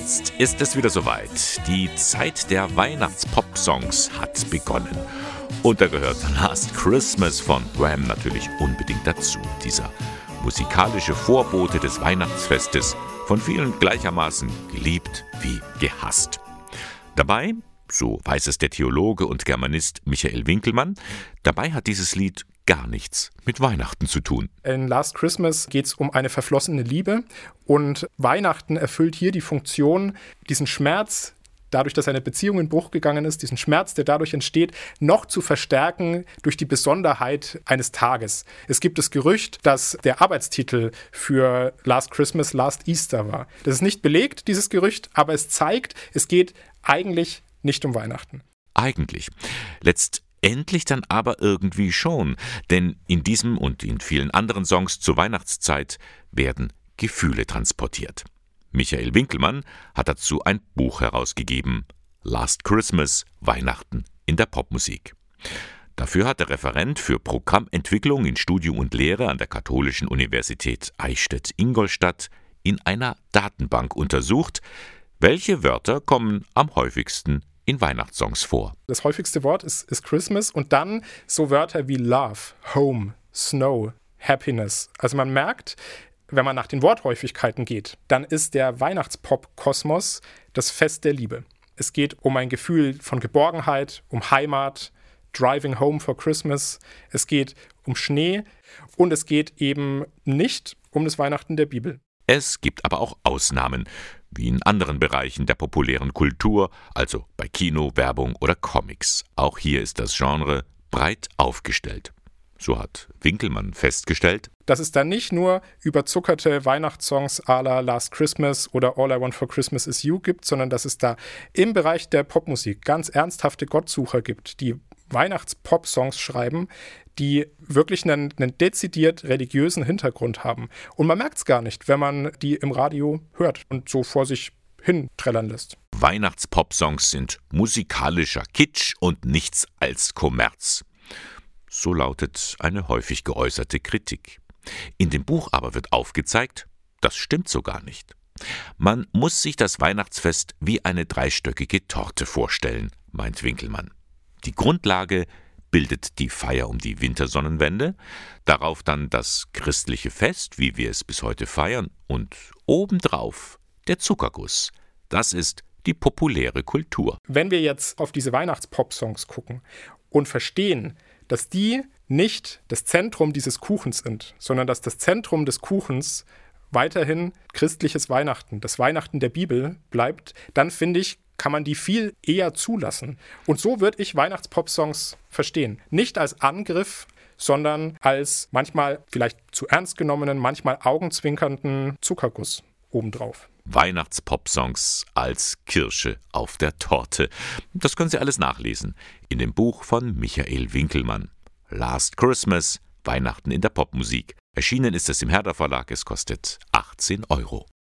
Jetzt ist es wieder soweit. Die Zeit der Weihnachts-Pop-Songs hat begonnen. Und da gehört Last Christmas von Wham natürlich unbedingt dazu. Dieser musikalische Vorbote des Weihnachtsfestes, von vielen gleichermaßen geliebt wie gehasst. Dabei, so weiß es der Theologe und Germanist Michael Winkelmann, dabei hat dieses Lied gar nichts mit Weihnachten zu tun. In Last Christmas geht es um eine verflossene Liebe und Weihnachten erfüllt hier die Funktion, diesen Schmerz, dadurch, dass eine Beziehung in Bruch gegangen ist, diesen Schmerz, der dadurch entsteht, noch zu verstärken durch die Besonderheit eines Tages. Es gibt das Gerücht, dass der Arbeitstitel für Last Christmas Last Easter war. Das ist nicht belegt, dieses Gerücht, aber es zeigt, es geht eigentlich nicht um Weihnachten. Eigentlich. Letzt Endlich dann aber irgendwie schon, denn in diesem und in vielen anderen Songs zur Weihnachtszeit werden Gefühle transportiert. Michael Winkelmann hat dazu ein Buch herausgegeben, Last Christmas, Weihnachten in der Popmusik. Dafür hat der Referent für Programmentwicklung in Studium und Lehre an der Katholischen Universität Eichstätt-Ingolstadt in einer Datenbank untersucht, welche Wörter kommen am häufigsten in Weihnachtssongs vor. Das häufigste Wort ist, ist Christmas und dann so Wörter wie Love, Home, Snow, Happiness. Also man merkt, wenn man nach den Worthäufigkeiten geht, dann ist der Weihnachtspop-Kosmos das Fest der Liebe. Es geht um ein Gefühl von Geborgenheit, um Heimat, Driving Home for Christmas. Es geht um Schnee und es geht eben nicht um das Weihnachten der Bibel. Es gibt aber auch Ausnahmen wie in anderen Bereichen der populären Kultur, also bei Kino, Werbung oder Comics. Auch hier ist das Genre breit aufgestellt. So hat Winkelmann festgestellt, dass es da nicht nur überzuckerte Weihnachtssongs à la Last Christmas oder All I Want for Christmas is You gibt, sondern dass es da im Bereich der Popmusik ganz ernsthafte Gottsucher gibt, die Weihnachts-Pop-Songs schreiben, die wirklich einen, einen, dezidiert religiösen Hintergrund haben. Und man merkt es gar nicht, wenn man die im Radio hört und so vor sich hin trällern lässt. Weihnachts-Pop-Songs sind musikalischer Kitsch und nichts als Kommerz. So lautet eine häufig geäußerte Kritik. In dem Buch aber wird aufgezeigt, das stimmt so gar nicht. Man muss sich das Weihnachtsfest wie eine dreistöckige Torte vorstellen, meint Winkelmann. Die Grundlage bildet die Feier um die Wintersonnenwende, darauf dann das christliche Fest, wie wir es bis heute feiern, und obendrauf der Zuckerguss. Das ist die populäre Kultur. Wenn wir jetzt auf diese Weihnachtspop-Songs gucken und verstehen, dass die nicht das Zentrum dieses Kuchens sind, sondern dass das Zentrum des Kuchens weiterhin christliches Weihnachten, das Weihnachten der Bibel bleibt, dann finde ich, kann man die viel eher zulassen. Und so würde ich Weihnachtspop-Songs verstehen. Nicht als Angriff, sondern als manchmal vielleicht zu ernst genommenen, manchmal augenzwinkernden Zuckerguss obendrauf. Weihnachtspop-Songs als Kirsche auf der Torte. Das können Sie alles nachlesen in dem Buch von Michael Winkelmann. Last Christmas, Weihnachten in der Popmusik. Erschienen ist es im Herder Verlag. Es kostet 18 Euro.